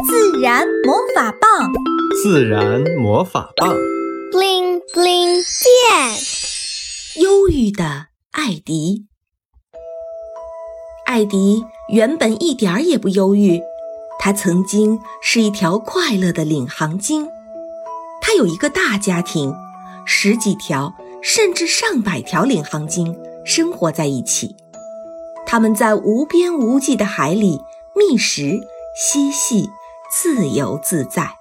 自然魔法棒，自然魔法棒，bling bling 变。忧郁的艾迪，艾迪原本一点儿也不忧郁，他曾经是一条快乐的领航鲸。他有一个大家庭，十几条甚至上百条领航鲸生活在一起。他们在无边无际的海里觅食、嬉戏，自由自在。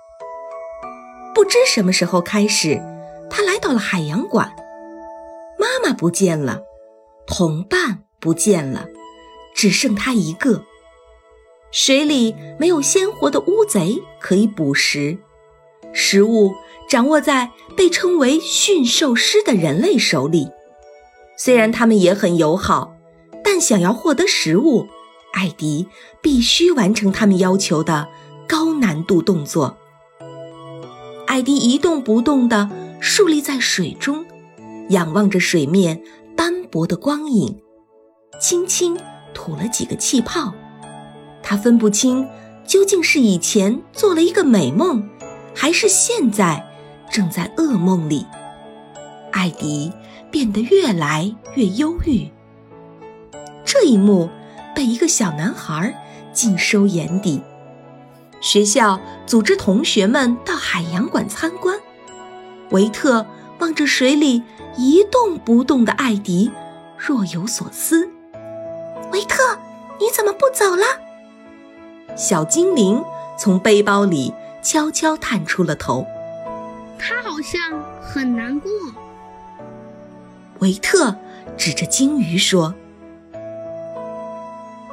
不知什么时候开始，他来到了海洋馆。妈妈不见了，同伴不见了，只剩他一个。水里没有鲜活的乌贼可以捕食，食物掌握在被称为驯兽师的人类手里。虽然他们也很友好。但想要获得食物，艾迪必须完成他们要求的高难度动作。艾迪一动不动地竖立在水中，仰望着水面斑驳的光影，轻轻吐了几个气泡。他分不清究竟是以前做了一个美梦，还是现在正在噩梦里。艾迪变得越来越忧郁。这一幕被一个小男孩尽收眼底。学校组织同学们到海洋馆参观。维特望着水里一动不动的艾迪，若有所思。维特，你怎么不走了？小精灵从背包里悄悄探出了头。他好像很难过。维特指着鲸鱼说。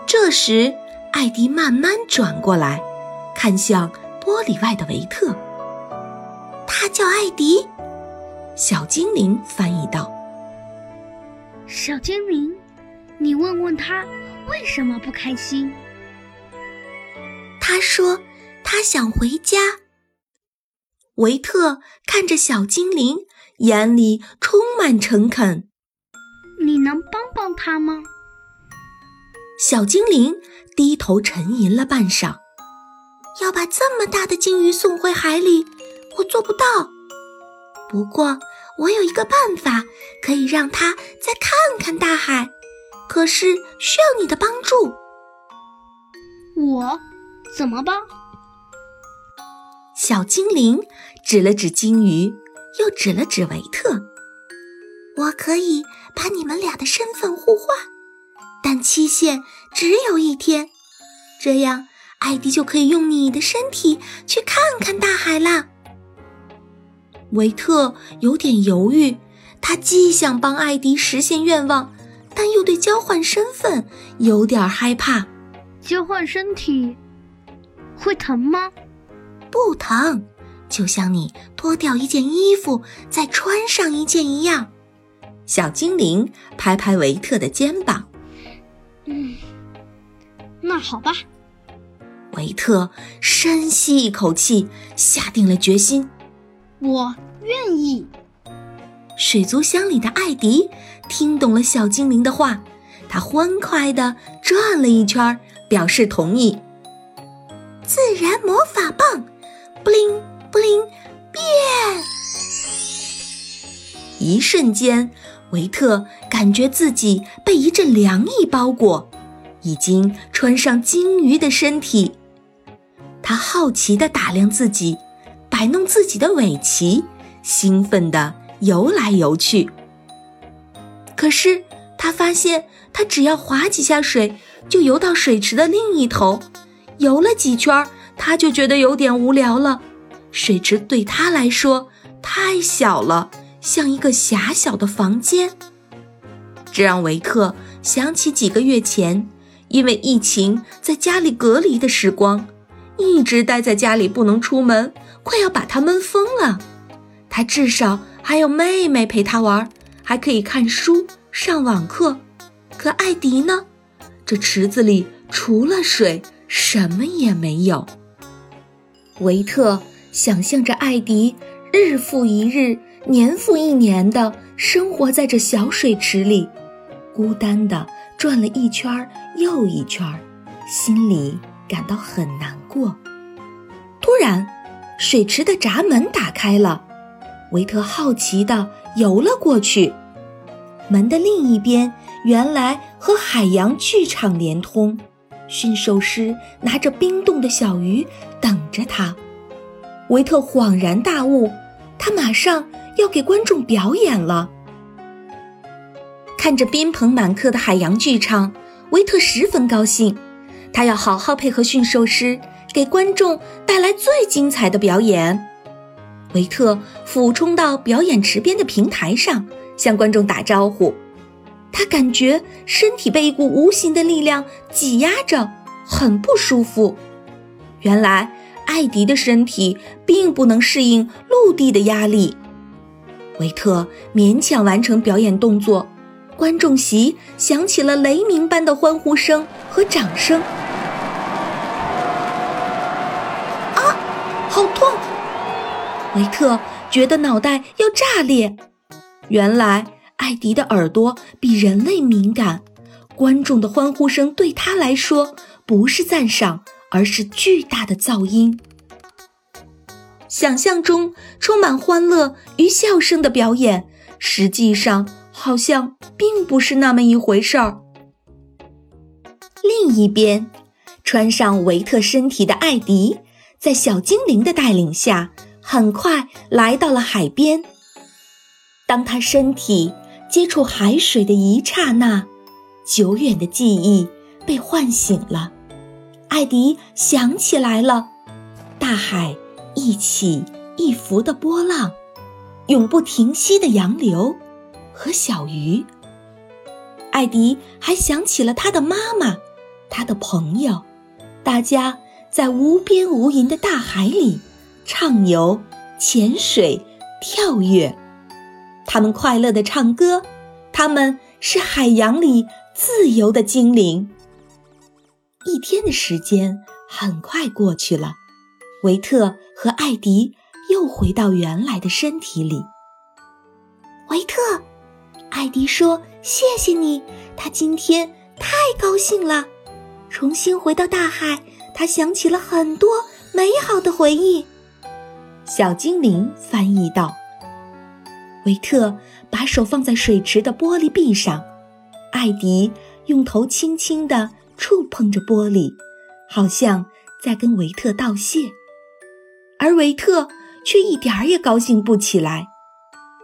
这时，艾迪慢慢转过来，看向玻璃外的维特。他叫艾迪，小精灵翻译道：“小精灵，你问问他为什么不开心。”他说：“他想回家。”维特看着小精灵，眼里充满诚恳：“你能帮帮他吗？”小精灵低头沉吟了半晌，要把这么大的鲸鱼送回海里，我做不到。不过，我有一个办法，可以让它再看看大海。可是需要你的帮助。我怎么帮？小精灵指了指鲸鱼，又指了指维特。我可以把你们俩的身份互换。但期限只有一天，这样艾迪就可以用你的身体去看看大海啦。维特有点犹豫，他既想帮艾迪实现愿望，但又对交换身份有点害怕。交换身体会疼吗？不疼，就像你脱掉一件衣服再穿上一件一样。小精灵拍拍维特的肩膀。嗯，那好吧。维特深吸一口气，下定了决心。我愿意。水族箱里的艾迪听懂了小精灵的话，他欢快地转了一圈，表示同意。自然魔法棒，布灵布灵变！一瞬间。维特感觉自己被一阵凉意包裹，已经穿上鲸鱼的身体。好奇地打量自己，摆弄自己的尾鳍，兴奋地游来游去。可是他发现，他只要划几下水，就游到水池的另一头。游了几圈，他就觉得有点无聊了。水池对他来说太小了。像一个狭小的房间，这让维克想起几个月前因为疫情在家里隔离的时光，一直待在家里不能出门，快要把他闷疯了。他至少还有妹妹陪他玩，还可以看书、上网课。可艾迪呢？这池子里除了水，什么也没有。维特想象着艾迪日复一日。年复一年的生活在这小水池里，孤单的转了一圈又一圈，心里感到很难过。突然，水池的闸门打开了，维特好奇地游了过去。门的另一边原来和海洋剧场连通，驯兽师拿着冰冻的小鱼等着他。维特恍然大悟，他马上要给观众表演了。看着宾朋满客的海洋剧场，维特十分高兴，他要好好配合驯兽师，给观众带来最精彩的表演。维特俯冲到表演池边的平台上。向观众打招呼，他感觉身体被一股无形的力量挤压着，很不舒服。原来艾迪的身体并不能适应陆地的压力。维特勉强完成表演动作，观众席响起了雷鸣般的欢呼声和掌声。啊，好痛！维特觉得脑袋要炸裂。原来艾迪的耳朵比人类敏感，观众的欢呼声对他来说不是赞赏，而是巨大的噪音。想象中充满欢乐与笑声的表演，实际上好像并不是那么一回事儿。另一边，穿上维特身体的艾迪，在小精灵的带领下，很快来到了海边。当他身体接触海水的一刹那，久远的记忆被唤醒了。艾迪想起来了，大海一起一伏的波浪，永不停息的洋流和小鱼。艾迪还想起了他的妈妈，他的朋友，大家在无边无垠的大海里畅游、潜水、跳跃。他们快乐地唱歌，他们是海洋里自由的精灵。一天的时间很快过去了，维特和艾迪又回到原来的身体里。维特，艾迪说：“谢谢你，他今天太高兴了，重新回到大海，他想起了很多美好的回忆。”小精灵翻译道。维特把手放在水池的玻璃壁上，艾迪用头轻轻地触碰着玻璃，好像在跟维特道谢。而维特却一点儿也高兴不起来，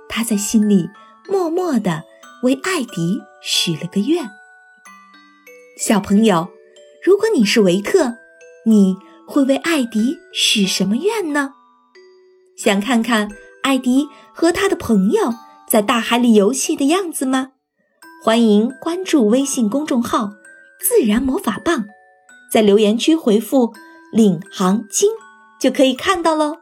他在心里默默地为艾迪许了个愿。小朋友，如果你是维特，你会为艾迪许什么愿呢？想看看？艾迪和他的朋友在大海里游戏的样子吗？欢迎关注微信公众号“自然魔法棒”，在留言区回复“领航鲸”就可以看到喽。